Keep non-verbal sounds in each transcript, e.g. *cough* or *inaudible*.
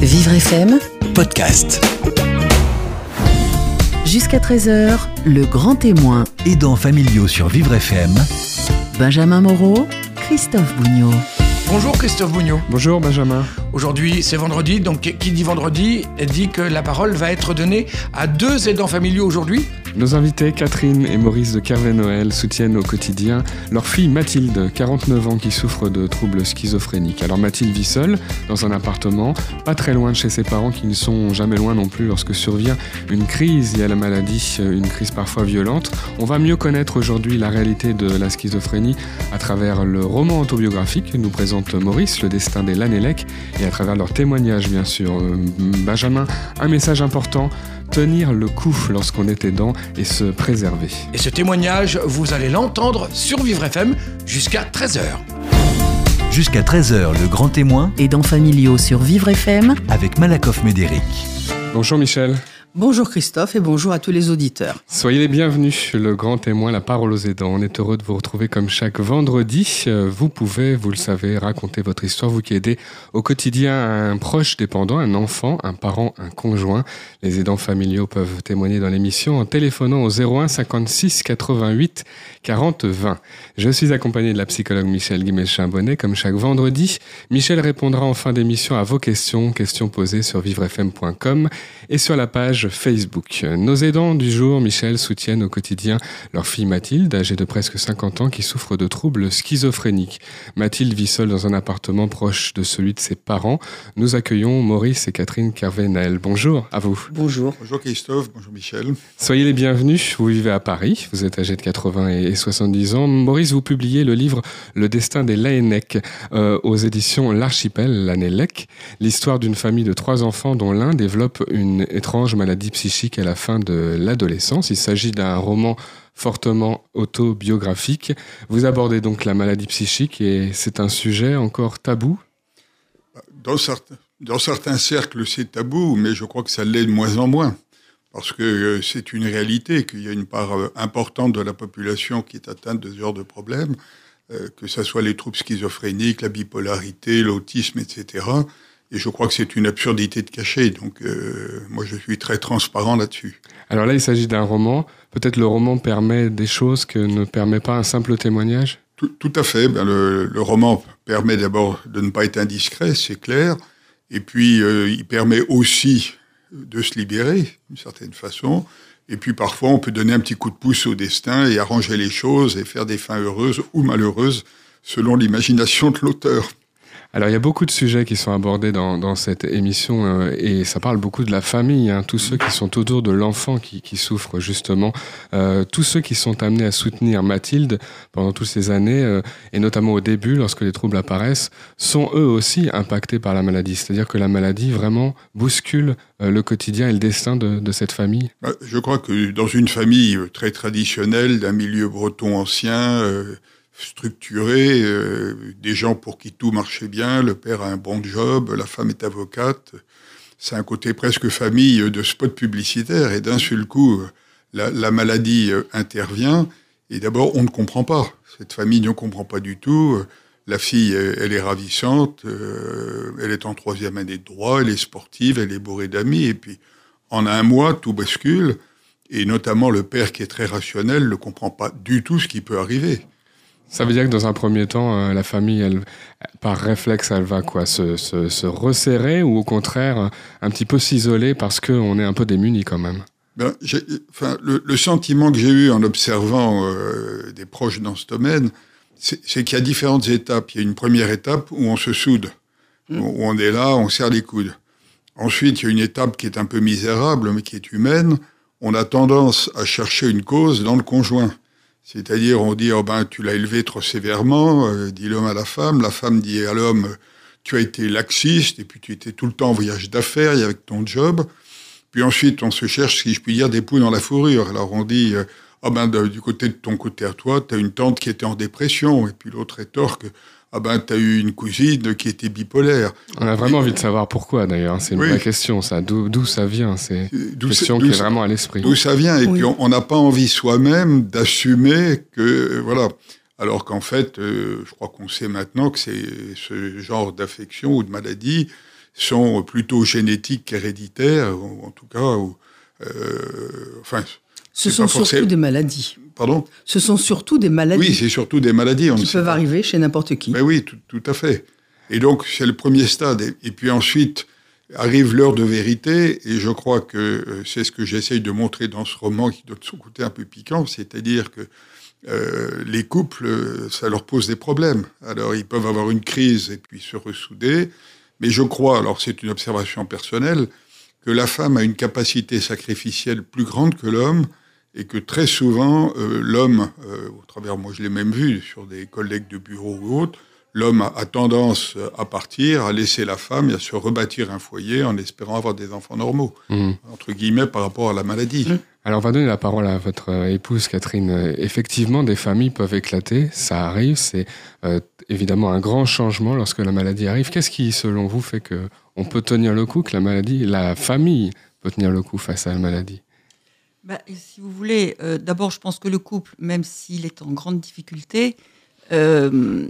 Vivre FM, podcast. jusqu'à 13h, le grand témoin. Aidants familiaux sur Vivre FM. Benjamin Moreau, Christophe Bougnot. Bonjour Christophe Bougnot. Bonjour Benjamin. Aujourd'hui c'est vendredi, donc qui dit vendredi dit que la parole va être donnée à deux aidants familiaux aujourd'hui. Nos invités Catherine et Maurice de Kervé-Noël soutiennent au quotidien leur fille Mathilde, 49 ans, qui souffre de troubles schizophréniques. Alors Mathilde vit seule dans un appartement, pas très loin de chez ses parents qui ne sont jamais loin non plus lorsque survient une crise liée à la maladie, une crise parfois violente. On va mieux connaître aujourd'hui la réalité de la schizophrénie à travers le roman autobiographique que nous présente Maurice, Le destin des Lanélec, et à travers leur témoignage bien sûr. Euh, Benjamin, un message important tenir le coup lorsqu'on est aidant et se préserver. Et ce témoignage, vous allez l'entendre sur Vivre FM jusqu'à 13h. Jusqu'à 13h, le grand témoin Aidants familiaux sur Vivre FM. avec Malakoff Médéric. Bonjour Michel. Bonjour Christophe et bonjour à tous les auditeurs. Soyez les bienvenus, le grand témoin, la parole aux aidants. On est heureux de vous retrouver comme chaque vendredi. Euh, Vous pouvez, vous le savez, raconter votre histoire, vous qui aidez au quotidien un proche dépendant, un enfant, un parent, un conjoint. Les aidants familiaux peuvent témoigner dans l'émission en téléphonant au 01 56 88 40 20. Je suis accompagné de la psychologue Michel Guimel-Chambonnet, comme chaque vendredi. Michel répondra en fin d'émission à vos questions, questions posées sur vivrefm.com et sur la page Facebook. Nos aidants du jour, Michel, soutiennent au quotidien leur fille Mathilde, âgée de presque 50 ans, qui souffre de troubles schizophréniques. Mathilde vit seule dans un appartement proche de celui de ses parents. Nous accueillons Maurice et Catherine Carvenel. Bonjour à vous. Bonjour. Bonjour Christophe, bonjour Michel. Soyez les bienvenus. Vous vivez à Paris. Vous êtes âgé de 80 et 70 ans. Maurice, vous publiez le livre Le destin des Laennec euh, aux éditions L'Archipel, Lanélec. L'histoire d'une famille de trois enfants dont l'un développe une étrange maladie psychique à la fin de l'adolescence. Il s'agit d'un roman fortement autobiographique. Vous abordez donc la maladie psychique et c'est un sujet encore tabou? Dans certains, dans certains cercles, c'est tabou, mais je crois que ça l'est de moins en moins. Parce que euh, c'est une réalité qu'il y a une part euh, importante de la population qui est atteinte de ce genre de problèmes, euh, que ce soit les troubles schizophréniques, la bipolarité, l'autisme, etc. Et je crois que c'est une absurdité de cacher. Donc, euh, moi, je suis très transparent là-dessus. Alors là, il s'agit d'un roman. Peut-être le roman permet des choses que ne permet pas un simple témoignage? Tout, tout à fait. Ben, le, le roman permet d'abord de ne pas être indiscret, c'est clair. Et puis, euh, il permet aussi de se libérer, d'une certaine façon. Et puis, parfois, on peut donner un petit coup de pouce au destin et arranger les choses et faire des fins heureuses ou malheureuses selon l'imagination de l'auteur. Alors il y a beaucoup de sujets qui sont abordés dans, dans cette émission euh, et ça parle beaucoup de la famille, hein, tous ceux qui sont autour de l'enfant qui, qui souffre justement, euh, tous ceux qui sont amenés à soutenir Mathilde pendant toutes ces années euh, et notamment au début lorsque les troubles apparaissent, sont eux aussi impactés par la maladie. C'est-à-dire que la maladie vraiment bouscule euh, le quotidien et le destin de, de cette famille. Ben, Je crois que dans une famille euh, très traditionnelle, d'un milieu breton ancien, euh, structuré, euh, des gens pour qui tout marchait bien, le père a un bon job, la femme est avocate, c'est un côté presque famille de spot publicitaire, et d'un seul coup, la, la maladie euh, intervient, et d'abord, on ne comprend pas. Cette famille ne comprend pas du tout. La fille, euh, elle est ravissante, euh, elle est en troisième année de droit, elle est sportive, elle est bourrée d'amis, et puis en un mois, tout bascule, et notamment le père qui est très rationnel ne comprend pas du tout ce qui peut arriver. Ça veut dire que dans un premier temps, euh, la famille, elle, par réflexe, elle va quoi se, se, se resserrer ou au contraire euh, un petit peu s'isoler parce qu'on est un peu démuni quand même? Ben, enfin, le, le sentiment que j'ai eu en observant euh, des proches dans ce domaine, c'est qu'il y a différentes étapes. Il y a une première étape où on se soude, où où on est là, on serre les coudes. Ensuite, il y a une étape qui est un peu misérable, mais qui est humaine. On a tendance à chercher une cause dans le conjoint. C'est-à-dire, on dit, oh ben, tu l'as élevé trop sévèrement, euh, dit l'homme à la femme. La femme dit à l'homme, tu as été laxiste, et puis tu étais tout le temps en voyage d'affaires, avec ton job. Puis ensuite, on se cherche, si je puis dire, des poules dans la fourrure. Alors on dit, euh, ah ben, du côté de ton côté à toi, tu as une tante qui était en dépression, et puis l'autre rétorque, ah ben, tu as eu une cousine qui était bipolaire. On a vraiment envie de savoir pourquoi d'ailleurs. C'est une Oui. vraie question, ça. D'où d'où ça vient C'est une question qui est vraiment à l'esprit. D'où ça vient Et Oui. puis on n'a pas envie soi-même d'assumer que voilà. Alors qu'en fait, euh, je crois qu'on sait maintenant que c'est ce genre d'affection ou de maladie, sont plutôt génétiques qu'héréditaires, ou en tout cas, ou, euh, enfin, Ce sont surtout des maladies. Pardon Ce sont surtout des maladies Oui, c'est surtout des maladies. On qui peuvent arriver chez n'importe qui. Ben oui, tout, tout à fait. Et donc, c'est le premier stade. Et, et puis ensuite, arrive l'heure de vérité. Et je crois que euh, c'est ce que j'essaye de montrer dans ce roman qui donne son côté un peu piquant. C'est-à-dire que euh, les couples, euh, ça leur pose des problèmes. Alors, ils peuvent avoir une crise et puis se ressouder. Mais je crois, alors c'est une observation personnelle, que la femme a une capacité sacrificielle plus grande que l'homme et que très souvent, euh, l'homme, euh, au travers, moi je l'ai même vu sur des collègues de bureau ou autres, l'homme a, a tendance à partir, à laisser la femme et à se rebâtir un foyer en espérant avoir des enfants normaux, Mhm. entre guillemets, par rapport à la maladie. Alors, on va donner la parole à votre euh, épouse Catherine. Euh, Effectivement, des familles peuvent éclater, ça arrive, c'est euh, évidemment un grand changement lorsque la maladie arrive. Qu'est-ce qui, selon vous, fait que on peut tenir le coup, que la maladie, la famille peut tenir le coup face à la maladie? Bah, si vous voulez, euh, d'abord, je pense que le couple, même s'il est en grande difficulté, euh,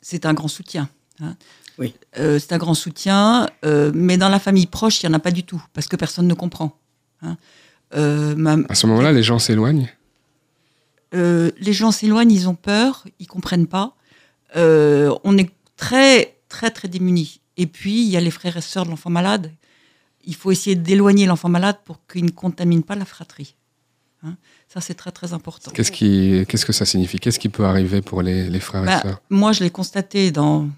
c'est un grand soutien. hein. Oui. Euh, c'est un grand soutien, euh, mais dans la famille proche, il n'y en a pas du tout, parce que personne ne comprend. hein. Euh, ma- À ce moment-là, les gens s'éloignent? euh, les gens s'éloignent, ils ont peur, ils comprennent pas. Euh, on est très, très, très démunis. Et puis, il y a les frères et sœurs de l'enfant malade. Il faut essayer d'éloigner l'enfant malade pour qu'il ne contamine pas la fratrie. Hein. Ça, c'est très, très important. Qu'est-ce qui, qu'est-ce que ça signifie? Qu'est-ce qui peut arriver pour les, les frères et Bah, sœurs? moi, je l'ai constaté dans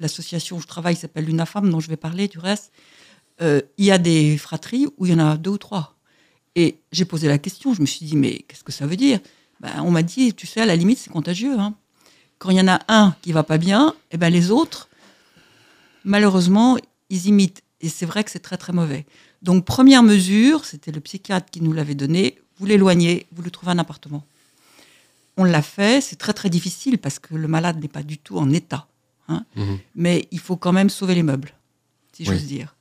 l'association où je travaille, qui s'appelle l'UNAFAM, dont je vais parler du reste. Euh, il y a des fratries où il y en a deux ou trois. Et j'ai posé la question, je me suis dit, mais qu'est-ce que ça veut dire? Ben, On m'a dit, tu sais, à la limite, c'est contagieux. hein. Quand il y en a un qui va pas bien, et ben les autres, malheureusement, ils imitent. Et c'est vrai que c'est très, très mauvais. Donc, première mesure, c'était le psychiatre qui nous l'avait donné, vous l'éloignez, vous lui trouvez un appartement. On l'a fait, c'est très très difficile parce que le malade n'est pas du tout en état. hein. Mhm. Mais il faut quand même sauver les meubles, si Oui. j'ose dire.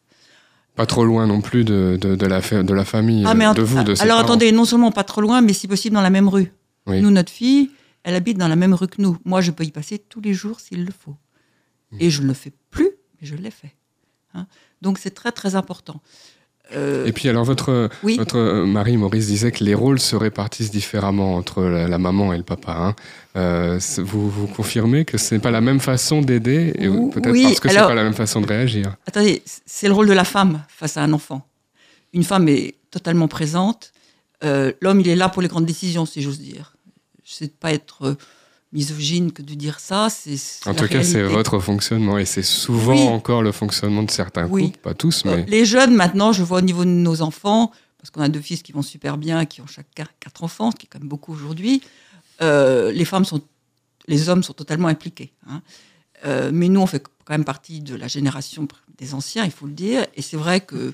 Pas trop loin non plus de, de, de la, fa- de la famille, Ah, mais de vous, de ses alors parents. attendez, non seulement pas trop loin, mais si possible dans la même rue. Oui. Nous, notre fille, elle habite dans la même rue que nous. Moi, je peux y passer tous les jours s'il le faut. Mmh. Et je ne le fais plus, mais je l'ai fait. Hein. Donc c'est très très important. Euh, Et puis alors votre, oui. votre euh, mari Maurice disait que les rôles se répartissent différemment entre la, la maman et le papa. hein. Euh, vous, vous confirmez que ce n'est pas la même façon d'aider et peut-être oui, parce que c'est alors- pas la même façon de réagir? Attendez, c'est le rôle de la femme face à un enfant. Une femme est totalement présente. Euh, L'homme, il est là pour les grandes décisions, si j'ose dire. Je sais pas être misogyne que de dire ça. c'est En tout cas, c'est votre fonctionnement et c'est souvent Oui. encore le fonctionnement de certains Oui. couples, pas tous, Euh, mais Les jeunes, maintenant, je vois au niveau de nos enfants, parce qu'on a deux fils qui vont super bien, qui ont chacun quatre enfants, ce qui est quand même beaucoup aujourd'hui. euh, les femmes sont, les hommes sont totalement impliqués. hein. Euh, mais nous, on fait quand même partie de la génération des anciens, il faut le dire. Et c'est vrai que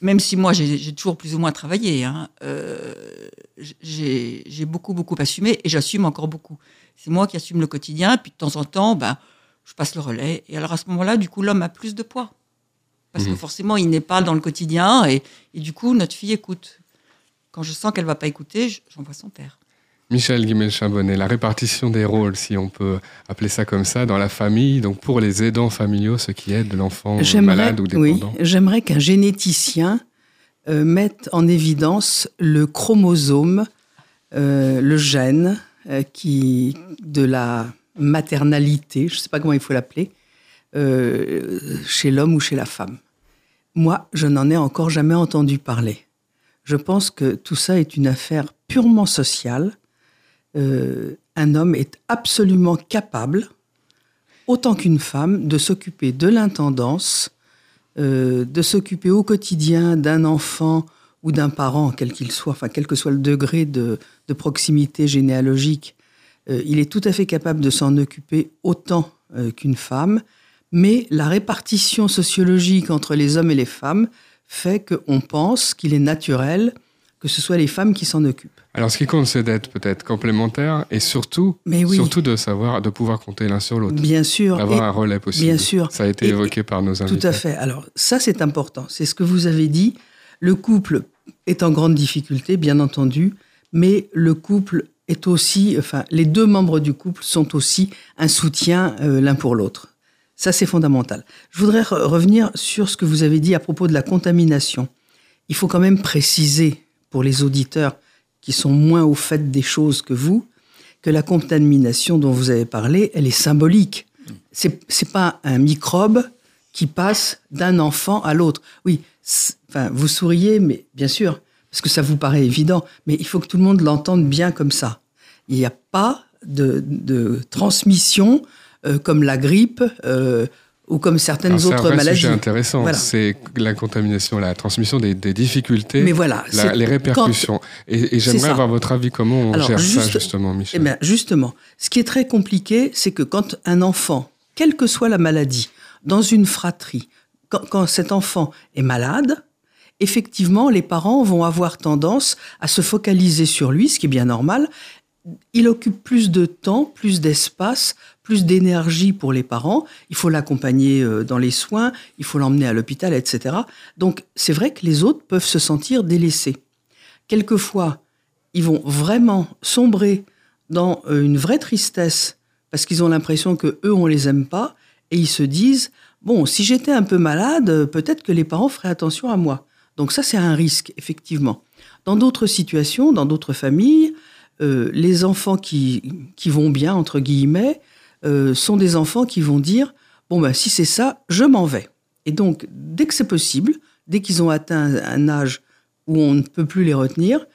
même si moi j'ai toujours plus ou moins travaillé, hein, euh, j'ai beaucoup beaucoup assumé et j'assume encore beaucoup. C'est moi qui assume le quotidien, puis de temps en temps, ben, je passe le relais. Et alors à ce moment-là, du coup, l'homme a plus de poids. Parce que Mhm. forcément, il n'est pas dans le quotidien et, et du coup, notre fille écoute. Quand je sens qu'elle va pas écouter, je- j'envoie son père. Michel Guimel-Chabonnet, la répartition des rôles, si on peut appeler ça comme ça, dans la famille, donc pour les aidants familiaux, ceux qui aident l'enfant malade ou oui, dépendant. j'aimerais qu'un généticien euh, mette en évidence le chromosome, euh, le gène euh, qui de la maternalité, je ne sais pas comment il faut l'appeler, chez l'homme ou chez la femme. Moi, je n'en ai encore jamais entendu parler. Je pense que tout ça est une affaire purement sociale. Euh, un homme est absolument capable, autant qu'une femme, de s'occuper de l'intendance, euh, de s'occuper au quotidien d'un enfant ou d'un parent, quel qu'il soit, enfin quel que soit le degré de, proximité généalogique, euh, il est tout à fait capable de s'en occuper autant qu'une femme, mais la répartition sociologique entre les hommes et les femmes fait qu'on pense qu'il est naturel que ce soit les femmes qui s'en occupent. Alors, ce qui compte, c'est d'être peut-être complémentaire et surtout, Mais oui, surtout de savoir, de pouvoir compter l'un sur l'autre, bien sûr. d'avoir un relais possible. bien sûr. Ça a été Et- évoqué par nos invités. Tout à fait. Alors ça, c'est important. C'est ce que vous avez dit. Le couple est en grande difficulté, bien entendu, mais le couple est aussi, enfin, les deux membres du couple sont aussi un soutien euh, l'un pour l'autre. Ça, c'est fondamental. Je voudrais re- revenir sur ce que vous avez dit à propos de la contamination. Il faut quand même préciser pour les auditeurs qui sont moins au fait des choses que vous, que la contamination dont vous avez parlé, elle est symbolique. C'est c'est pas un microbe qui passe d'un enfant à l'autre. Oui, enfin, vous souriez, mais bien sûr, parce que ça vous paraît évident, mais il faut que tout le monde l'entende bien comme ça. Il n'y a pas de, de transmission euh, comme la grippe euh, ou comme certaines C'est un autres vrai maladies. sujet intéressant. Voilà. C'est la contamination, la transmission des, des difficultés, Mais voilà, la- c'est- les répercussions. Et, et C'est j'aimerais avoir votre avis comment on Alors, gère ça juste- justement, Eh Michel. bien, justement, ce qui est très compliqué, c'est que quand un enfant, quelle que soit la maladie, dans une fratrie, quand, quand cet enfant est malade, effectivement, les parents vont avoir tendance à se focaliser sur lui, ce qui est bien normal. Il occupe plus de temps, plus d'espace, plus d'énergie pour les parents. Il faut l'accompagner euh, dans les soins, il faut l'emmener à l'hôpital, etc. Donc, c'est vrai que les autres peuvent se sentir délaissés. Quelquefois, ils vont vraiment sombrer dans euh, une vraie tristesse parce qu'ils ont l'impression que eux on les aime pas et ils se disent bon si j'étais un peu malade peut-être que les parents feraient attention à moi donc ça c'est un risque effectivement dans d'autres situations dans d'autres familles euh, les enfants qui qui vont bien entre guillemets euh, sont des enfants qui vont dire bon ben si c'est ça je m'en vais et donc dès que c'est possible dès qu'ils ont atteint un âge où on ne peut plus les retenir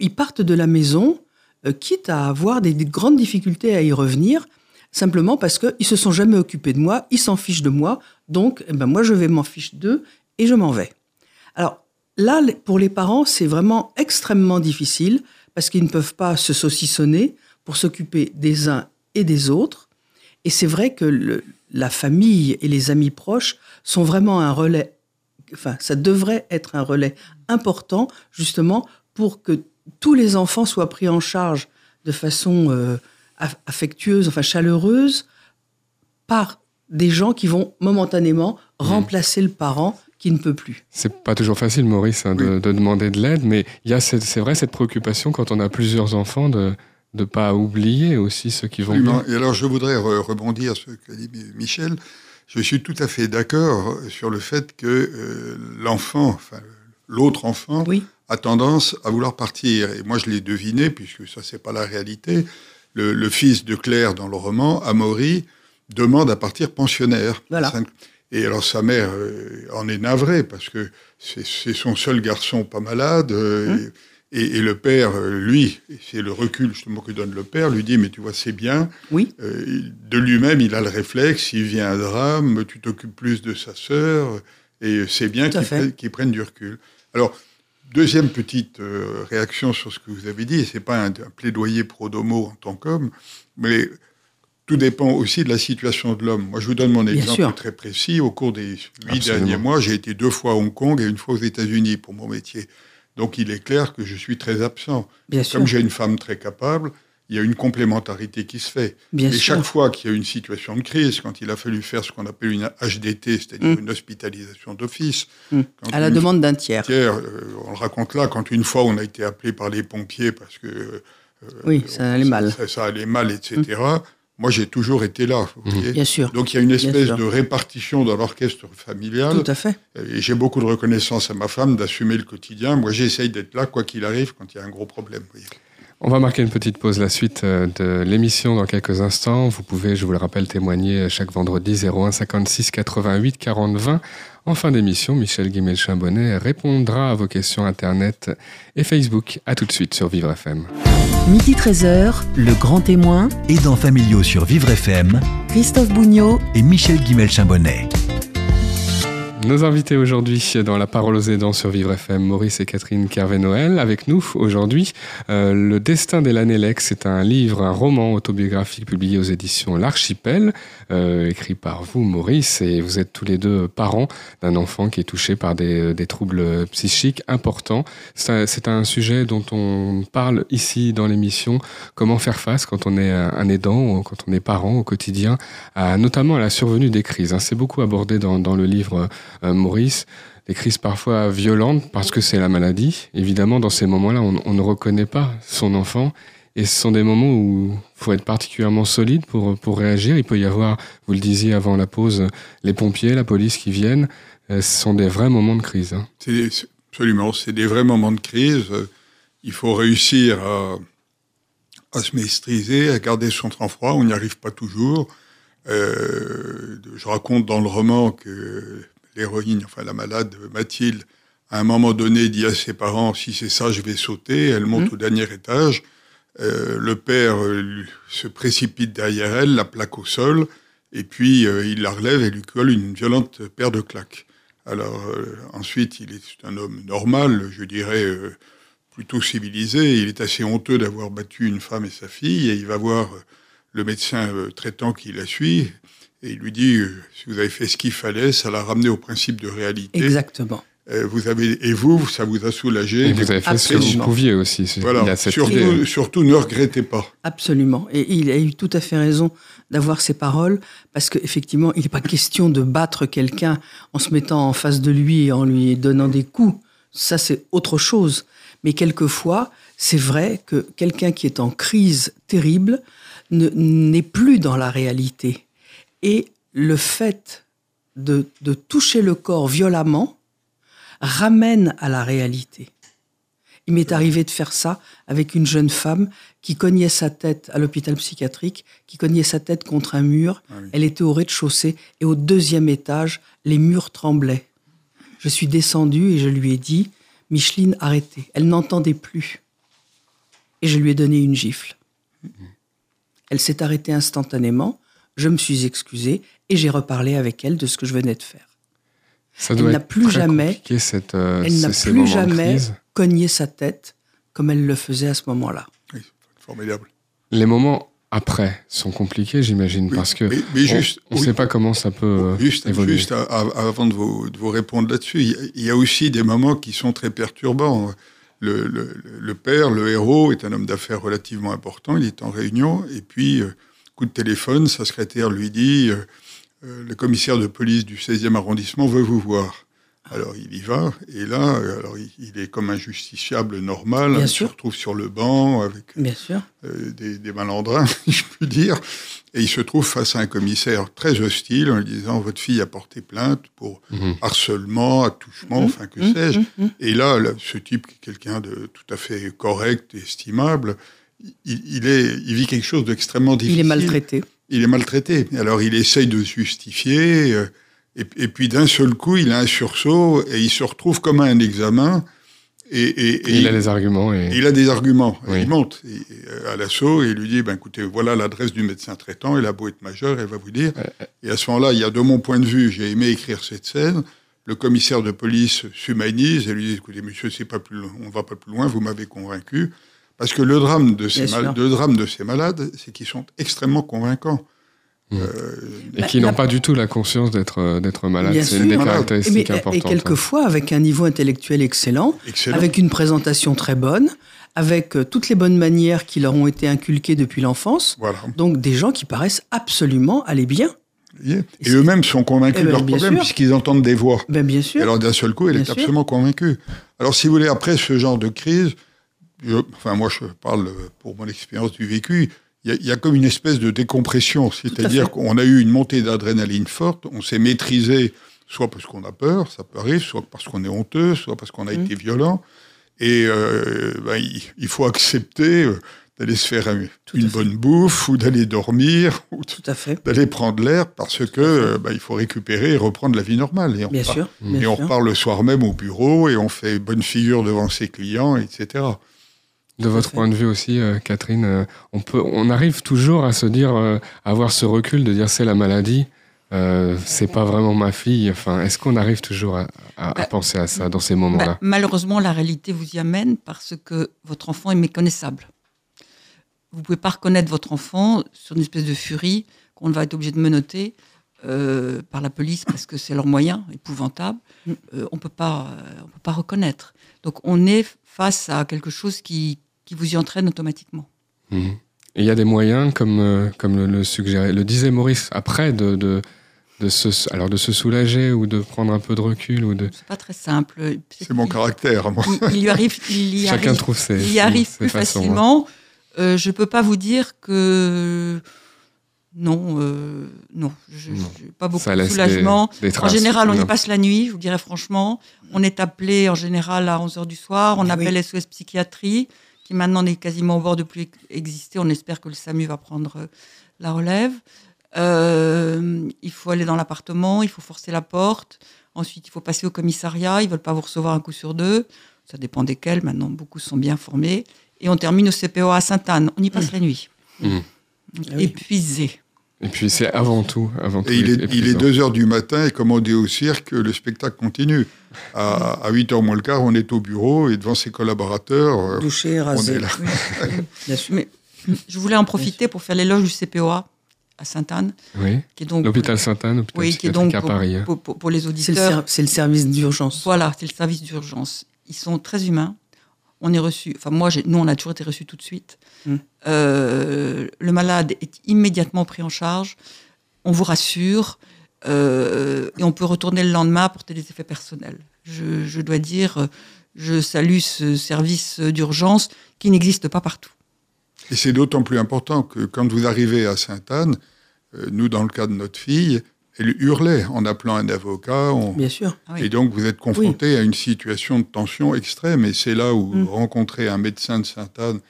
ils, partent de la maison, euh, quitte à avoir des, des grandes difficultés à y revenir, simplement parce qu'ils se sont jamais occupés de moi, ils s'en fichent de moi, donc eh ben, moi je vais m'en fiche d'eux et je m'en vais. Alors là, pour les parents, c'est vraiment extrêmement difficile parce qu'ils ne peuvent pas se saucissonner pour s'occuper des uns et des autres. Et c'est vrai que le- la famille et les amis proches sont vraiment un relais enfin, ça devrait être un relais important, justement, pour que tous les enfants soient pris en charge de façon euh, aff- affectueuse, enfin chaleureuse, par des gens qui vont momentanément remplacer le parent qui ne peut plus. C'est pas toujours facile, Maurice, hein, de, de demander de l'aide, mais il y a c'est vrai cette préoccupation quand on a plusieurs enfants de ne pas oublier aussi ceux qui vont Absolument. bien. Et alors, je voudrais re- rebondir sur ce qu'a dit Mi- Michel. Je suis tout à fait d'accord sur le fait que euh, l'enfant, enfin, l'autre enfant, Oui, a tendance à vouloir partir. Et moi, je l'ai deviné, puisque ça, c'est pas la réalité. Le, le fils de Claire, dans le roman, Amaury, demande à partir pensionnaire. Voilà. Et alors, sa mère euh, en est navrée, parce que c'est c'est son seul garçon pas malade. euh, Hum. et, et le père, euh, lui, c'est le recul justement que donne le père, lui dit, mais tu vois, c'est bien. oui, Euh, de lui-même, il a le réflexe, s'il vient un drame, tu t'occupes plus de sa sœur, et c'est bien qu'il prenne, du recul. Alors, deuxième petite euh, réaction sur ce que vous avez dit, et c'est pas un, un plaidoyer pro domo en tant qu'homme, mais tout dépend aussi de la situation de l'homme. Moi, je vous donne mon Bien exemple sûr. très précis. Au cours des huit derniers mois, j'ai été deux fois à Hong Kong et une fois aux États-Unis pour mon métier. Donc, il est clair que je suis très absent. bien. Comme j'ai une femme très capable, il y a une complémentarité qui se fait. Bien Et sûr. chaque fois qu'il y a eu une situation de crise, quand il a fallu faire ce qu'on appelle une HDT, c'est-à-dire Mm. une hospitalisation d'office, Mm. À la demande d'un tiers. Euh, on le raconte là, quand une fois on a été appelé par les pompiers parce que euh, Oui, ça allait mal. ça, ça allait mal, etc. Moi, j'ai toujours été là. vous Mhm. voyez. Bien sûr. Donc il y a une espèce de répartition dans l'orchestre familial. Tout à fait. Et j'ai beaucoup de reconnaissance à ma femme d'assumer le quotidien. Moi, j'essaye d'être là, quoi qu'il arrive, quand il y a un gros problème. vous voyez. On va marquer une petite pause, la suite euh, de l'émission dans quelques instants. Vous pouvez, je vous le rappelle, témoigner chaque vendredi 01 56 88 40 20. En fin d'émission, Michel Guimel-Chambonnet répondra à vos questions Internet et Facebook. À tout de suite sur Vivre FM. Midi 13h, le grand témoin, Aidants familiaux sur Vivre FM Christophe Bougnot, et Michel Guimel-Chambonnet. Nos invités aujourd'hui dans La Parole aux aidants sur Vivre FM, Maurice et Catherine Kervé-Noël. Avec nous aujourd'hui, euh, Le Destin des Lanélec, c'est un livre, un roman autobiographique publié aux éditions L'Archipel, euh, écrit par vous, Maurice, et vous êtes tous les deux parents d'un enfant qui est touché par des, des troubles psychiques importants. C'est un, sujet dont on parle ici dans l'émission, comment faire face quand on est un aidant, quand on est parent au quotidien, à, notamment à la survenue des crises. hein. C'est beaucoup abordé dans, dans le livre euh, Maurice, des crises parfois violentes parce que c'est la maladie. Évidemment, dans ces moments-là, on, ne reconnaît pas son enfant Et ce sont des moments où il faut être particulièrement solide pour, pour réagir. Il peut y avoir, vous le disiez avant la pause, les pompiers, la police qui viennent. Euh, ce sont des vrais moments de crise. Hein. Absolument, c'est des vrais moments de crise. Il faut réussir à, à se maîtriser, à garder son sang-froid. On n'y arrive pas toujours. Euh, je raconte dans le roman que l'héroïne, enfin la malade Mathilde, à un moment donné dit à ses parents si c'est ça, je vais sauter. Elle monte mmh. au dernier étage. Euh, le père euh, se précipite derrière elle, la plaque au sol, et puis euh, il la relève et lui colle une violente paire de claques. Alors euh, ensuite, il est un homme normal, je dirais euh, plutôt civilisé. Il est assez honteux d'avoir battu une femme et sa fille, et il va voir le médecin traitant qui la suit, et il lui dit si vous avez fait ce qu'il fallait, ça l'a ramené au principe de réalité. Exactement. Euh, vous avez, et vous, ça vous a soulagé. Et vous avez fait ce que vous pouviez aussi. Voilà. Surtout, surtout, ne regrettez pas. Absolument. Et il a eu tout à fait raison d'avoir ces paroles, parce qu'effectivement, il n'est pas question de battre quelqu'un en se mettant en face de lui et en lui donnant des coups. Ça, c'est autre chose. Mais quelquefois, c'est vrai que quelqu'un qui est en crise terrible n'est plus dans la réalité. Et le fait de, de toucher le corps violemment, ramène à la réalité. Il m'est arrivé de faire ça avec une jeune femme qui cognait sa tête à l'hôpital psychiatrique, qui cognait sa tête contre un mur. Ah Elle était au rez-de-chaussée et au deuxième étage, les murs tremblaient. Je suis descendue et je lui ai dit Micheline, arrêtez. Elle n'entendait plus. Et je lui ai donné une gifle. Elle s'est arrêtée instantanément. Je me suis excusée et j'ai reparlé avec elle de ce que je venais de faire elle n'a plus jamais, cette, euh, elle n'a plus jamais cogné sa tête comme elle le faisait à ce moment-là. Oui, formidable. Les moments après sont compliqués, j'imagine, parce que mais, juste, on ne sait pas comment ça peut euh, juste, évoluer. Juste avant de vous, de vous répondre là-dessus, il y a aussi des moments qui sont très perturbants. Le, le, le père, le héros, est un homme d'affaires relativement important. Il est en réunion et puis, euh, coup de téléphone, sa secrétaire lui dit euh, le commissaire de police du 16e arrondissement veut vous voir. Alors il y va, et là, euh, alors il, est comme un justiciable normal, il se retrouve sur le banc avec euh, des, des, malandrins, si *laughs* je puis dire, et il se trouve face à un commissaire très hostile en lui disant votre fille a porté plainte pour mhm. harcèlement, attouchement, mhm. enfin que mhm. sais-je. Et là, ce type qui est quelqu'un de tout à fait correct et estimable, il, il, est, il vit quelque chose d'extrêmement difficile. Il est maltraité il est maltraité. Alors il essaye de se justifier, euh, et, puis d'un seul coup, il a un sursaut et il se retrouve comme à un examen. Et, il a des arguments. Et... Il a des arguments. Il monte euh, à l'assaut et il lui dit ben, écoutez, voilà l'adresse du médecin traitant, il a beau être majeur, elle va vous dire. Et à ce moment-là, il y a de mon point de vue, j'ai aimé écrire cette scène. Le commissaire de police s'humanise et lui dit écoutez, monsieur, c'est pas plus, on va pas plus loin, vous m'avez convaincu. Parce que le drame de ces, drame de ces malades, c'est qu'ils sont extrêmement convaincants. Mmh. Euh, et qui n'ont pas du tout la conscience d'être euh, d'être malades. C'est une des caractéristiques importantes. Et quelquefois avec un niveau intellectuel excellent, avec une présentation très bonne, avec euh, toutes les bonnes manières qui leur ont été inculquées depuis l'enfance. Donc des gens qui paraissent absolument aller bien. Et, eux-mêmes sont convaincus eh de ben, leurs problèmes puisqu'ils entendent des voix. Ben, bien sûr. Et alors d'un seul coup, elle est absolument convaincue. Alors si vous voulez, après ce genre de crise, enfin moi je parle pour mon expérience du vécu, il y, a comme une espèce de décompression, c'est-à-dire qu'on a eu une montée d'adrénaline forte, on s'est maîtrisé, soit parce qu'on a peur, ça peut arriver, soit parce qu'on est honteux, soit parce qu'on a mmh. été violent, et euh, ben, il, faut accepter euh, d'aller se faire une bonne bouffe ou d'aller dormir ou d'aller prendre l'air parce que euh, ben, il faut récupérer et reprendre la vie normale. Et on, bien sûr, et on repart le soir même au bureau et on fait bonne figure devant ses clients, etc. De votre point de vue aussi, euh, Catherine, euh, on, peut, on arrive toujours à se dire, euh, avoir ce recul de dire c'est la maladie, c'est pas vraiment ma fille. Enfin, est-ce qu'on arrive toujours à, bah, penser à ça dans ces moments-là? bah, Malheureusement, la réalité vous y amène parce que votre enfant est méconnaissable. Vous pouvez pas reconnaître votre enfant sur une espèce de furie qu'on va être obligé de menoter par la police parce que c'est leur moyen épouvantable. Mm. on peut pas, on peut pas reconnaître. Donc on est face à quelque chose qui, qui vous y entraîne automatiquement. Mhm. Et il y a des moyens, comme, euh, comme le, le, suggérait, le disait Maurice, après de, de, de, se, alors de se soulager ou de prendre un peu de recul ou de. C'est pas très simple. C'est mon caractère. Moi. Il, lui arrive, il y Chacun arrive, trouve ses. Il y arrive plus facilement. Euh, je peux pas vous dire que non, euh, non, je, Non. je- pas beaucoup de soulagement. des, des En général, on y passe la nuit, je vous dirais franchement. On est appelé en général à 11h du soir. On appelle oui. SOS Psychiatrie, qui maintenant est quasiment au bord de plus exister. On espère que le SAMU va prendre euh, la relève. Euh, il faut aller dans l'appartement, il faut forcer la porte. Ensuite, il faut passer au commissariat. Ils veulent pas vous recevoir un coup sur deux. Ça dépend desquels. Maintenant, beaucoup sont bien formés. Et on termine au CPO à Sainte-Anne. On y passe la nuit. Mmh. Épuisé. Et puis c'est avant tout, avant tout. Et il est, il est épuisant. 2 heures du matin, et comme on dit au cirque, le spectacle continue. À, à 8 heures moins le quart, on est au bureau et devant ses collaborateurs. euh, Douché, rasé. est là. Oui. *laughs* Bien sûr. Mais je voulais en profiter pour faire l'éloge du CPOA à Sainte-Anne, Oui. qui est donc L'hôpital Sainte-Anne, hôpital oui, qui est donc à pour, Paris. hein. pour- pour- pour les C'est le, auditeurs. ser- c'est le service d'urgence. Voilà, c'est le service d'urgence. Ils sont très humains. On est reçu. Enfin, moi, j'ai- nous, on a toujours été reçus tout de suite. Mm. Euh, le malade est immédiatement pris en charge. On vous rassure. euh, et on peut retourner le lendemain apporter des effets personnels. Je, je dois dire, je salue ce service d'urgence qui n'existe pas partout. Et c'est d'autant plus important que quand vous arrivez à Sainte-Anne, euh, nous, dans le cas de notre fille, elle hurlait en appelant un avocat. on- Bien sûr. Ah oui. Et donc, vous êtes confronté à une situation de tension extrême. Et c'est là où Mm. vous rencontrez un médecin de Sainte-Anne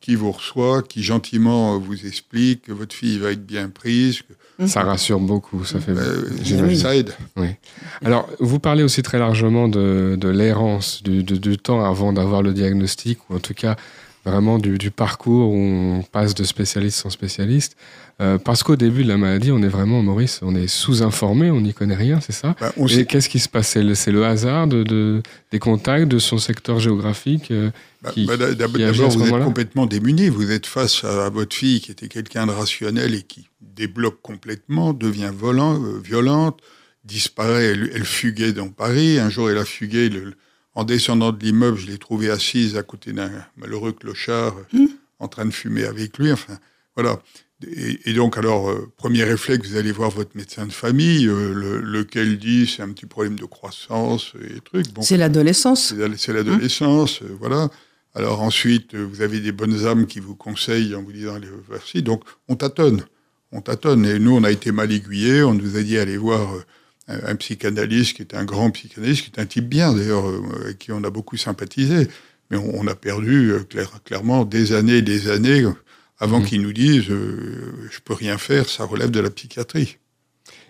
qui vous reçoit, qui gentiment vous explique que votre fille va être bien prise. Que, Ça rassure beaucoup, ça fait euh, ça aide. Alors, vous parlez aussi très largement de, de l'errance, du, du- du temps avant d'avoir le diagnostic, ou en tout cas vraiment du, du parcours où on passe de spécialiste en spécialiste. Euh, parce qu'au début de la maladie, on est vraiment, Maurice, on est sous-informé, on n'y connaît rien, c'est ça on Et qu'est-ce qui se passe? C'est le, hasard de, de- des contacts, de son secteur géographique euh, Bah, bah, D'abord, vous êtes complètement démuni. Vous êtes face à, à votre fille qui était quelqu'un de rationnel et qui débloque complètement, devient volant, euh, violente, disparaît. Elle, elle fuguait dans Paris. Un jour, elle a fugué. le- en descendant de l'immeuble, je l'ai trouvée assise à côté d'un malheureux clochard euh, en train de fumer avec lui. Enfin, voilà. Et, et donc, alors, euh, premier réflexe, vous allez voir votre médecin de famille, euh, le- lequel dit c'est un petit problème de croissance et trucs. Bon, C'est l'adolescence. c'est c'est l'adolescence, euh, voilà. Alors ensuite, vous avez des bonnes âmes qui vous conseillent en vous disant allez, voici. Donc on tâtonne, on tâtonne. Et nous, on a été mal aiguillés. On nous a dit allez voir un, un psychanalyste qui est un grand psychanalyste, qui est un type bien d'ailleurs, euh, avec qui on a beaucoup sympathisé. Mais on, on a perdu euh, clair- clairement des années et des années avant Mhm. qu'ils nous disent euh, je peux rien faire, ça relève de la psychiatrie.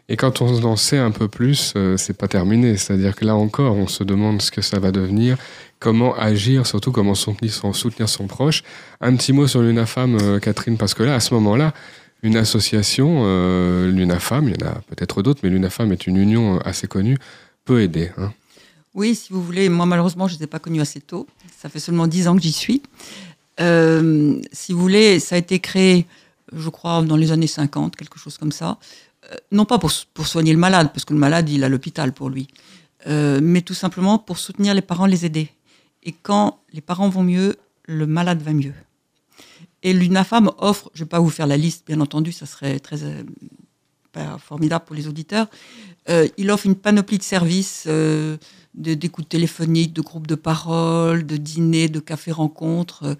Et quand on en sait un peu plus, euh, c'est pas terminé. C'est-à-dire que là encore, on se demande ce que ça va devenir, comment agir, surtout comment soutenir son, soutenir son proche. Un petit mot sur l'UNAFAM, euh, Catherine, parce que là, à ce moment-là, une association, euh, l'UNAFAM, il y en a peut-être d'autres, mais l'UNAFAM est une union euh, assez connue, peut aider. hein. Oui, si vous voulez. Moi, malheureusement, je ne les ai pas connus assez tôt. Ça fait seulement dix ans que j'y suis. Euh, si vous voulez, ça a été créé, je crois, dans les années 50, quelque chose comme ça. Non pas pour, pour soigner le malade, parce que le malade, il a l'hôpital pour lui, mais tout simplement pour soutenir les parents, les aider. Et quand les parents vont mieux, le malade va mieux. Et l'UNAFAM offre, je ne vais pas vous faire la liste, bien entendu, ça serait très euh, pas formidable pour les auditeurs. Euh, il offre une panoplie de services, euh, d'écoute téléphonique, de groupes de parole, de dîners, de cafés-rencontres.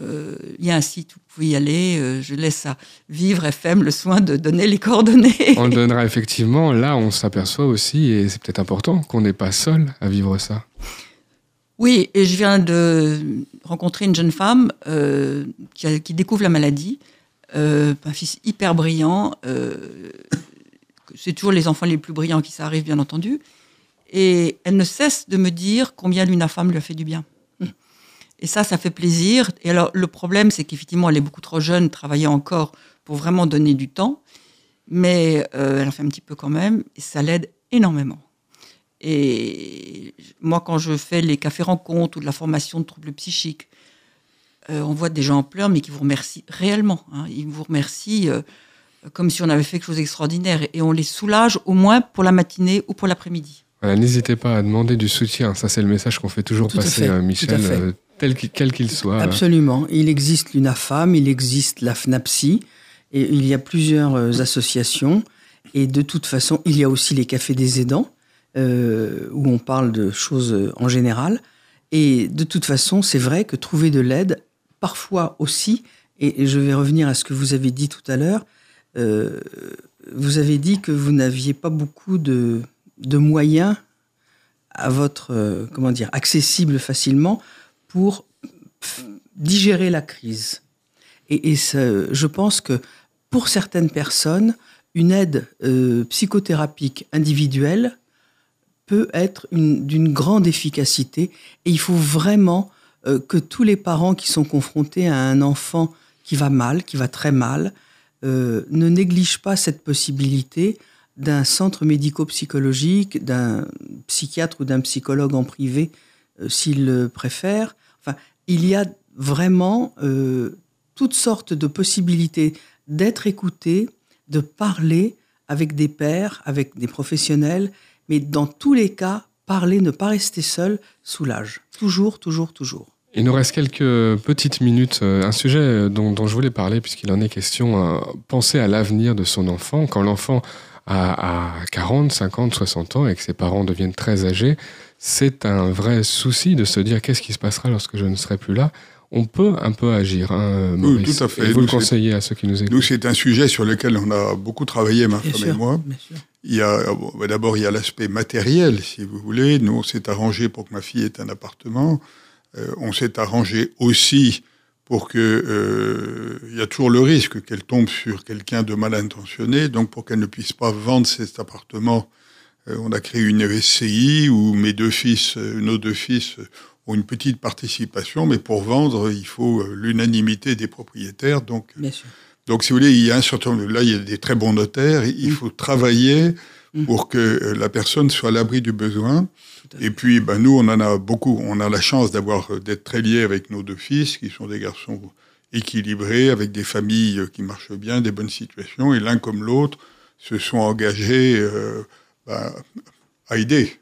Il y a un site où vous pouvez y aller. Je laisse à Vivre FM le soin de donner les coordonnées. On le donnera *laughs* effectivement. Là, on s'aperçoit aussi, et c'est peut-être important, qu'on n'est pas seul à vivre ça. Oui, et je viens de rencontrer une jeune femme euh, qui, découvre la maladie, euh, un fils hyper brillant. euh, c'est toujours les enfants les plus brillants qui ça arrive, bien entendu. Et elle ne cesse de me dire combien l'UNAFAM lui a fait du bien. Et ça, ça fait plaisir. Et alors, le problème, c'est qu'effectivement, elle est beaucoup trop jeune, travailler encore pour vraiment donner du temps. Mais elle en fait un petit peu quand même, et ça l'aide énormément. Et moi, quand je fais les cafés rencontres ou de la formation de troubles psychiques, euh, on voit des gens en pleurs, mais qui vous remercient réellement. hein. Ils vous remercient euh, comme si on avait fait quelque chose d'extraordinaire. Et on les soulage au moins pour la matinée ou pour l'après-midi. Voilà, N'hésitez pas à demander du soutien. Ça, c'est le message qu'on fait toujours Tout à passer, fait, à Michel, euh, tel qu'il- quel qu'il soit. Absolument. Il existe l'UNAFAM, il existe la FNAPSI, et il y a plusieurs associations. Et de toute façon, il y a aussi les cafés des aidants, où on parle de choses euh, en général. Et de toute façon, c'est vrai que trouver de l'aide, parfois aussi, Et, je vais revenir à ce que vous avez dit tout à l'heure. Euh, vous avez dit que vous n'aviez pas beaucoup de, moyens à votre, euh, comment dire, accessibles facilement pour digérer la crise. Et, et je pense que pour certaines personnes, une aide euh, psychothérapique individuelle peut être d'une grande efficacité et il faut vraiment euh, que tous les parents qui sont confrontés à un enfant qui va mal, qui va très mal, euh, ne négligent pas cette possibilité d'un centre médico-psychologique, d'un psychiatre ou d'un psychologue en privé, s'ils le préfèrent. Enfin, il y a vraiment toutes sortes de possibilités d'être écouté, de parler avec des pairs, avec des professionnels, mais dans tous les cas, parler, ne pas rester seul, soulage. Toujours, toujours, toujours. Il nous reste quelques petites minutes. Euh, un sujet dont, je voulais parler, puisqu'il en est question, euh, penser à l'avenir de son enfant. Quand l'enfant a, 40, 50, 60 ans et que ses parents deviennent très âgés, c'est un vrai souci de se dire qu'est-ce qui se passera lorsque je ne serai plus là on peut un peu agir. Hein, oui, tout à fait. Et vous le conseillez à ceux qui nous écoutent. Nous, c'est un sujet sur lequel on a beaucoup travaillé, ma femme et moi. Il y a, bah, d'abord, il y a l'aspect matériel, si vous voulez. Nous, on s'est arrangé pour que ma fille ait un appartement. Euh, on s'est arrangé aussi pour que euh, il y a toujours le risque qu'elle tombe sur quelqu'un de mal intentionné. Donc, pour qu'elle ne puisse pas vendre cet appartement, euh, on a créé une SCI où mes deux fils, nos deux fils une petite participation, mais pour vendre, il faut euh, l'unanimité des propriétaires. Donc, donc, si vous voulez, il y a un certain là, il y a des très bons notaires. Il mm. faut travailler mm. pour que euh, la personne soit à l'abri du besoin. Et puis, ben, nous, on en a beaucoup. On a la chance d'avoir euh, d'être très liés avec nos deux fils, qui sont des garçons équilibrés, avec des familles qui marchent bien, des bonnes situations. Et l'un comme l'autre se sont engagés ben, à aider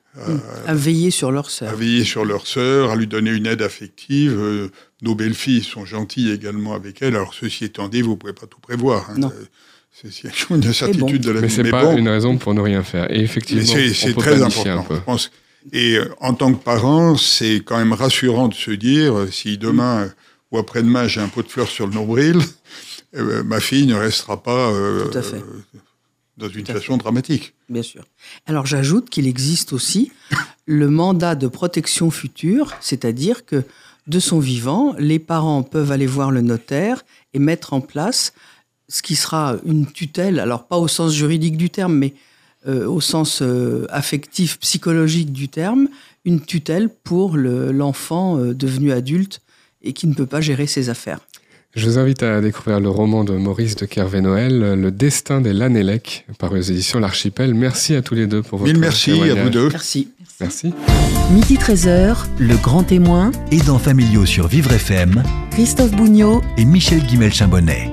à veiller sur leur sœur. À veiller sur leur sœur, à lui donner une aide affective. Euh, nos belles-filles sont gentilles également avec elle. Alors, ceci étant dit, vous ne pouvez pas tout prévoir. Hein. Non. C'est une incertitude de la vie. Mais ce n'est pas une raison pour ne rien faire. Et effectivement, c'est très important. Je pense. Et euh, en tant que parent, c'est quand même rassurant de se dire, euh, si demain ou après-demain j'ai un pot de fleurs sur le nombril, ma fille ne restera pas Tout à fait dans une situation dramatique. Bien sûr. Alors j'ajoute qu'il existe aussi *laughs* le mandat de protection future, c'est-à-dire que de son vivant, les parents peuvent aller voir le notaire et mettre en place ce qui sera une tutelle, alors pas au sens juridique du terme, mais euh, au sens euh, affectif, psychologique du terme, une tutelle pour l'enfant euh, devenu adulte et qui ne peut pas gérer ses affaires. Je vous invite à découvrir le roman de Maurice de Kervé-Noël, Le destin des Lanélec, par les éditions L'Archipel. Merci à tous les deux pour votre Mille merci à vous deux. Merci. Merci. Midi 13h, Le Grand Témoin. Aidants familiaux sur Vivre FM. Christophe Bougnot. Et Michel Guimel-Chambonnet.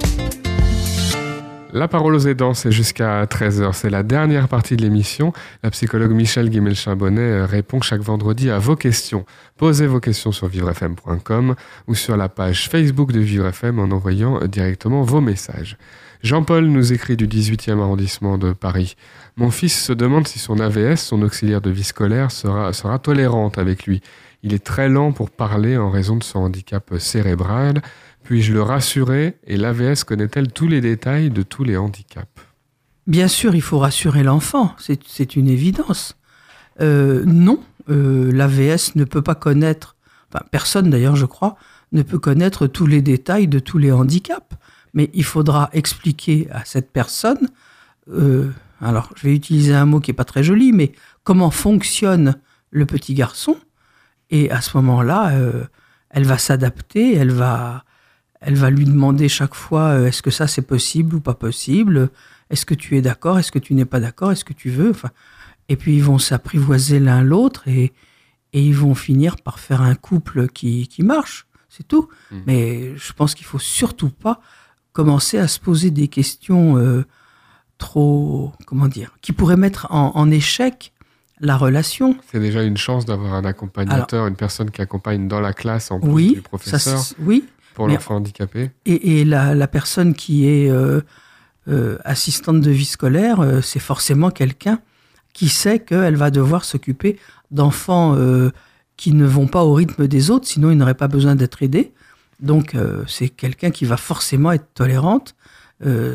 La parole aux aidants, c'est jusqu'à 13h. C'est la dernière partie de l'émission. La psychologue Michel Guimel-Chambonnet euh, répond chaque vendredi à vos questions. Posez vos questions sur vivrefm.com ou sur la page Facebook de Vivre FM en envoyant directement vos messages. Jean-Paul nous écrit du 18e arrondissement de Paris. Mon fils se demande si son AVS, son auxiliaire de vie scolaire, sera, sera tolérante avec lui. Il est très lent pour parler en raison de son handicap cérébral. Puis-je le rassurer et l'AVS connaît-elle tous les détails de tous les handicaps? Bien sûr, il faut rassurer l'enfant, c'est une évidence. Euh, non, euh, l'AVS ne peut pas connaître, enfin, personne d'ailleurs je crois, ne peut connaître tous les détails de tous les handicaps. Mais il faudra expliquer à cette personne, euh, alors je vais utiliser un mot qui n'est pas très joli, mais comment fonctionne le petit garçon. Et à ce moment-là, elle va s'adapter, elle va, elle va lui demander chaque fois euh, est-ce que ça c'est possible ou pas possible? Est-ce que tu es d'accord? Est-ce que tu n'es pas d'accord? Est-ce que tu veux? Enfin, Et puis ils vont s'apprivoiser l'un l'autre et, et ils vont finir par faire un couple qui, qui marche. C'est tout. Mmh. Mais je pense qu'il faut surtout pas commencer à se poser des questions euh, trop, comment dire, qui pourraient mettre en, échec la relation. C'est déjà une chance d'avoir un accompagnateur, une personne qui accompagne dans la classe en plus oui, du professeur. Ça, oui, pour l'enfant handicapé. Et, et la, la, personne qui est euh, euh, assistante de vie scolaire, euh, c'est forcément quelqu'un qui sait qu'elle va devoir s'occuper d'enfants qui ne vont pas au rythme des autres, sinon ils n'auraient pas besoin d'être aidés. Donc c'est quelqu'un qui va forcément être tolérante,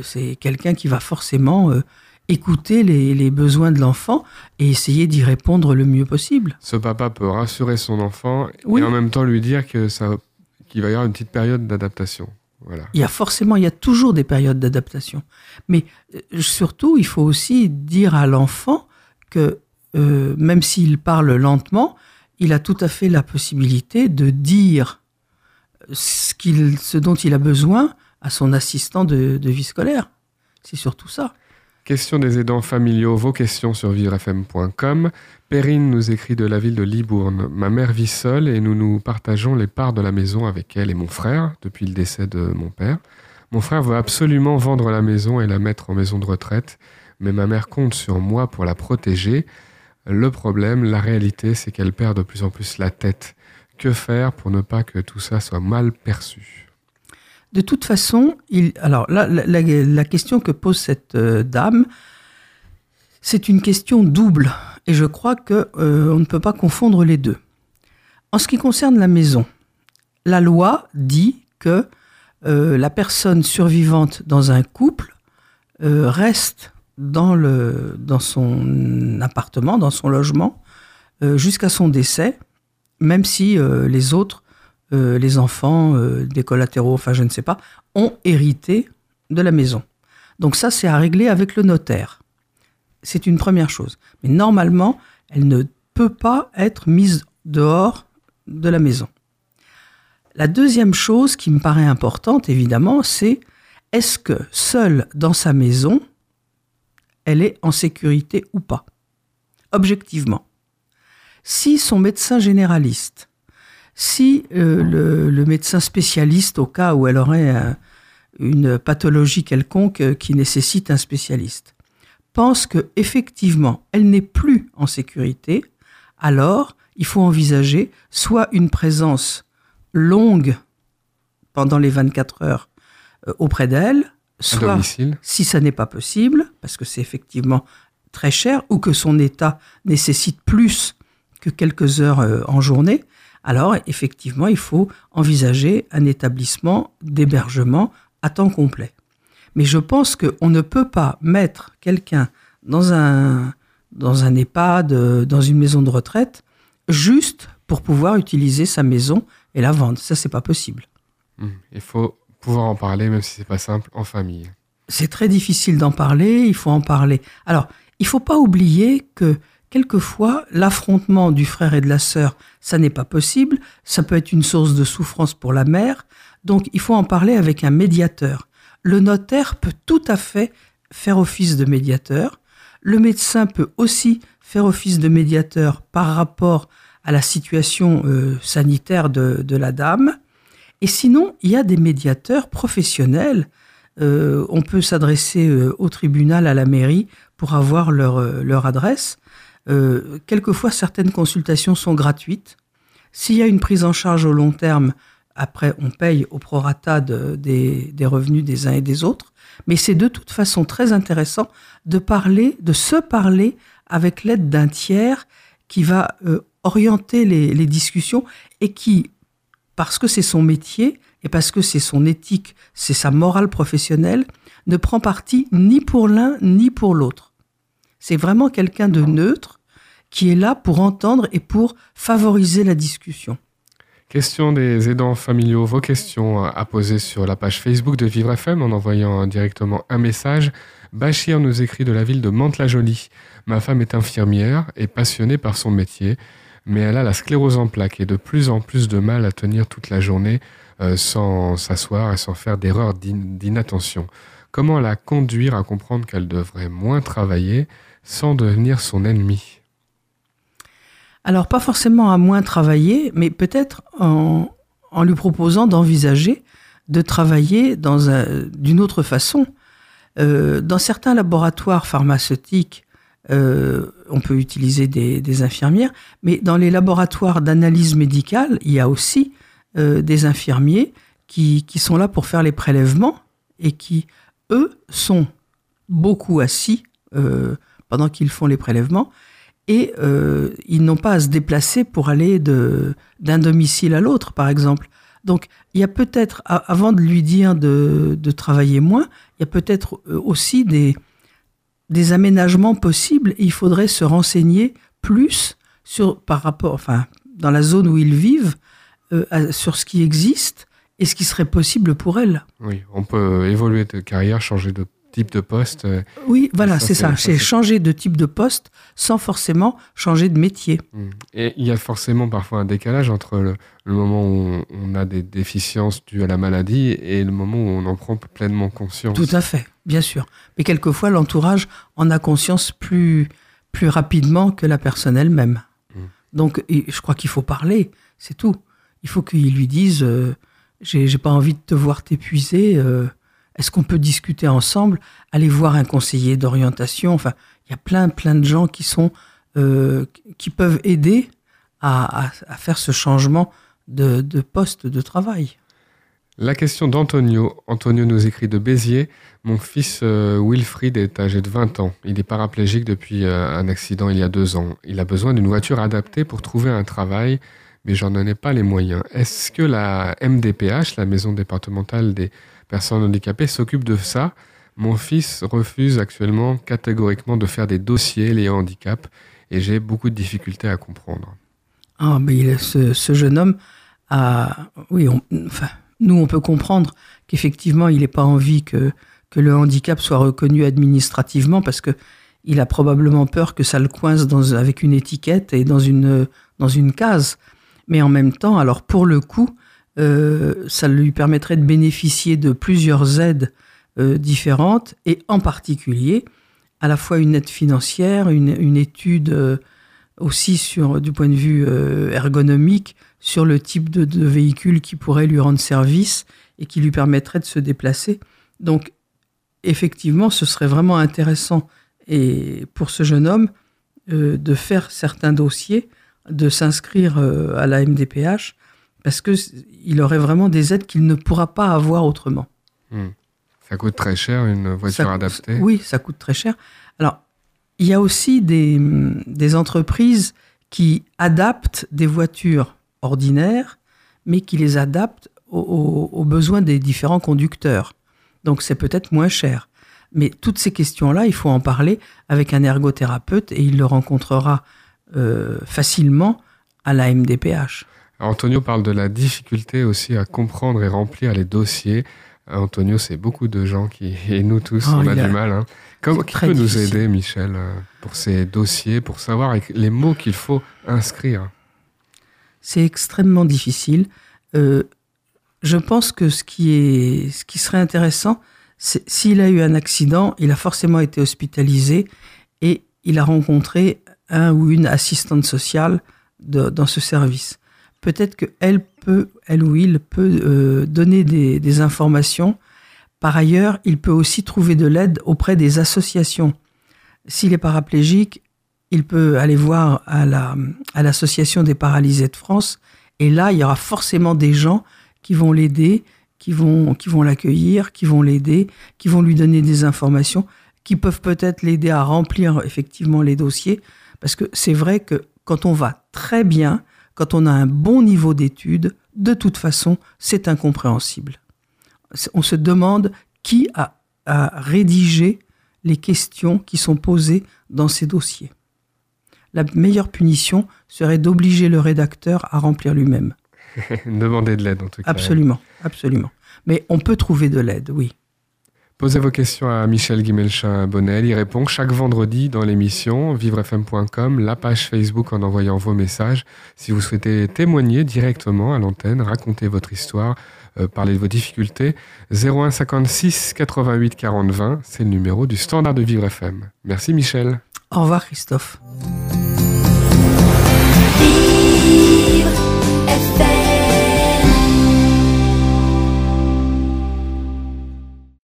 c'est quelqu'un qui va forcément écouter les, les besoins de l'enfant et essayer d'y répondre le mieux possible. Ce papa peut rassurer son enfant Oui. et en même temps lui dire que ça, qu'il va y avoir une petite période d'adaptation. Voilà. Il y a forcément, il y a toujours des périodes d'adaptation. Mais euh, surtout, il faut aussi dire à l'enfant que euh, même s'il parle lentement, il a tout à fait la possibilité de dire ce, qu'il, ce dont il a besoin à son assistant de, de vie scolaire. C'est surtout ça. Question des aidants familiaux, vos questions sur vivrefm.com. Perrine nous écrit de la ville de Libourne. Ma mère vit seule et nous nous partageons les parts de la maison avec elle et mon frère depuis le décès de mon père. Mon frère veut absolument vendre la maison et la mettre en maison de retraite, mais ma mère compte sur moi pour la protéger. Le problème, la réalité, c'est qu'elle perd de plus en plus la tête. Que faire pour ne pas que tout ça soit mal perçu? De toute façon, la question que pose cette euh, dame, c'est une question double, et je crois que euh, on ne peut pas confondre les deux. En ce qui concerne la maison, la loi dit que euh, la personne survivante dans un couple euh, reste dans, dans son appartement, dans son logement, jusqu'à son décès, même si les autres, les enfants, des collatéraux, enfin je ne sais pas, ont hérité de la maison. Donc ça, c'est à régler avec le notaire. C'est une première chose. Mais normalement, elle ne peut pas être mise dehors de la maison. La deuxième chose qui me paraît importante, évidemment, c'est est-ce que seule dans sa maison, elle est en sécurité ou pas? Objectivement. Si son médecin généraliste, si euh, le, médecin spécialiste, au cas où elle aurait un- une pathologie quelconque euh, qui nécessite un spécialiste, pense que effectivement elle n'est plus en sécurité, alors il faut envisager soit une présence longue pendant les 24 heures euh, auprès d'elle, soit si ça n'est pas possible, parce que c'est effectivement très cher, ou que son état nécessite plus que quelques heures euh, en journée, alors effectivement, il faut envisager un établissement d'hébergement à temps complet. Mais je pense qu'on ne peut pas mettre quelqu'un dans un, dans un EHPAD, euh, dans une maison de retraite, juste pour pouvoir utiliser sa maison et la vendre. Ça, c'est pas possible. Hmm. Il faut pouvoir en parler, même si c'est pas simple, en famille. c'est très difficile d'en parler, il faut en parler. Alors, il faut pas oublier que quelquefois, l'affrontement du frère et de la sœur, ça n'est pas possible, ça peut être une source de souffrance pour la mère, donc il faut en parler avec un médiateur. Le notaire peut tout à fait faire office de médiateur, le médecin peut aussi faire office de médiateur par rapport à la situation euh, sanitaire de, la dame, et sinon, il y a des médiateurs professionnels euh, on peut s'adresser euh, au tribunal, à la mairie, pour avoir leur, leur adresse. Quelquefois, certaines consultations sont gratuites. S'il y a une prise en charge au long terme, après, on paye au prorata de- des, revenus des uns et des autres. Mais c'est de toute façon très intéressant de parler, de se parler avec l'aide d'un tiers qui va euh, orienter les discussions et qui, parce que c'est son métier et parce que c'est son éthique, c'est sa morale professionnelle, ne prend parti ni pour l'un ni pour l'autre. C'est vraiment quelqu'un de neutre qui est là pour entendre et pour favoriser la discussion. Question des aidants familiaux, vos questions à poser sur la page Facebook de Vivre FM en envoyant directement un message. Bachir nous écrit de la ville de Mantes-la-Jolie. Ma femme est infirmière et passionnée par son métier, mais elle a la sclérose en plaques et de plus en plus de mal à tenir toute la journée euh, sans s'asseoir et sans faire d'erreurs d'in- d'inattention. Comment la conduire à comprendre qu'elle devrait moins travailler sans devenir son ennemi? Alors, pas forcément à moins travailler, mais peut-être en, en lui proposant d'envisager de travailler d'une autre façon. Euh, dans certains laboratoires pharmaceutiques, euh, on peut utiliser des, infirmières, mais dans les laboratoires d'analyse médicale, il y a aussi euh, des infirmiers qui, sont là pour faire les prélèvements et qui, eux, sont beaucoup assis pendant qu'ils font les prélèvements et euh, ils n'ont pas à se déplacer pour aller de- d'un domicile à l'autre, par exemple. Donc, il y a peut-être, avant de lui dire de, de travailler moins, il y a peut-être euh, aussi des, des aménagements possibles. Il faudrait se renseigner plus sur, par rapport, enfin, dans la zone où ils vivent, euh, sur ce qui existe et ce qui serait possible pour elles. Oui, on peut évoluer de carrière, changer de type de poste. euh, Oui, voilà, c'est ça. C'est changer de type de poste sans forcément changer de métier. Mm. Et il y a forcément parfois un décalage entre le, le moment où on, on a des déficiences dues à la maladie et le moment où on en prend pleinement conscience. Tout à fait, bien sûr. Mais quelquefois, l'entourage en a conscience plus, plus rapidement que la personne elle-même. Mm. Donc, je crois qu'il faut parler, c'est tout. Il faut qu'ils lui disent euh, j'ai j'ai pas envie de te voir t'épuiser. euh, Est-ce qu'on peut discuter ensemble Aller voir un conseiller d'orientation? Enfin, il y a plein, plein de gens qui sont euh, qui peuvent aider à, à- faire ce changement de, de poste de travail. La question d'Antonio. Antonio nous écrit de Béziers. Mon fils euh, Wilfried est âgé de 20 ans. Il est paraplégique depuis euh, un accident il y a deux ans. Il a besoin d'une voiture adaptée pour trouver un travail, mais j'en ai pas les moyens. Est-ce que la MDPH, la Maison départementale des personnes handicapées, s'occupe de ça Mon fils refuse actuellement catégoriquement de faire des dossiers liés au handicap et j'ai beaucoup de difficultés à comprendre. Ah, mais ce, ce jeune homme a. Oui, on- enfin, nous, on peut comprendre qu'effectivement, il n'est pas envie que, que le handicap soit reconnu administrativement parce que il a probablement peur que ça le coince avec une étiquette et dans une, dans une case. Mais en même temps, alors pour le coup, euh, ça lui permettrait de bénéficier de plusieurs aides euh, différentes et en particulier à la fois une aide financière, une, étude euh, aussi sur, du point de vue ergonomique sur le type de, de véhicule qui pourrait lui rendre service et qui lui permettrait de se déplacer. Donc, effectivement, ce serait vraiment intéressant et pour ce jeune homme de faire certains dossiers, de s'inscrire à la MDPH, parce que c- il aurait vraiment des aides qu'il ne pourra pas avoir autrement. Hmm. Ça coûte très cher une voiture Ça- adaptée. Oui, ça coûte très cher. Alors, il y a aussi des, des entreprises qui adaptent des voitures ordinaires, mais qui les adaptent aux besoins des différents conducteurs. Donc, c'est peut-être moins cher. Mais toutes ces questions-là, il faut en parler avec un ergothérapeute et il le rencontrera euh, facilement à la MDPH. Antonio parle de la difficulté aussi à comprendre et remplir les dossiers. Antonio, c'est beaucoup de gens qui, et nous tous, Oh, on a du mal. Hein. Comment, qui peut nous aider, Michel, euh, pour ces dossiers, pour savoir les mots qu'il faut inscrire? C'est extrêmement difficile. Euh, je pense que ce qui, est, ce qui serait intéressant, c'est s'il a eu un accident, il a forcément été hospitalisé et il a rencontré un ou une assistante sociale de- dans ce service. Peut-être qu'elle peut, elle ou il peut euh, donner des, des informations. Par ailleurs, il peut aussi trouver de l'aide auprès des associations. S'il est paraplégique, il peut aller voir à la, à l'association des paralysés de France. Et là, il y aura forcément des gens qui vont l'aider, qui vont, qui vont l'accueillir, qui vont l'aider, qui vont lui donner des informations, qui peuvent peut-être l'aider à remplir effectivement les dossiers. Parce que c'est vrai que quand on va très bien, quand on a un bon niveau d'études, de toute façon, c'est incompréhensible. On se demande qui a, a rédigé les questions qui sont posées dans ces dossiers. La meilleure punition serait d'obliger le rédacteur à remplir lui-même. *laughs* Demander de l'aide, en tout cas. Absolument, absolument. Mais on peut trouver de l'aide, oui. Posez vos questions à Michel Guimelchin-Bonnel. Il répond chaque vendredi dans l'émission vivrefm.com, la page Facebook en envoyant vos messages. Si vous souhaitez témoigner directement à l'antenne, raconter votre histoire, euh, parler de vos difficultés, 01 56 88 40 20, c'est le numéro du standard de Vivre FM. Merci Michel. Au revoir Christophe. Vivre FM.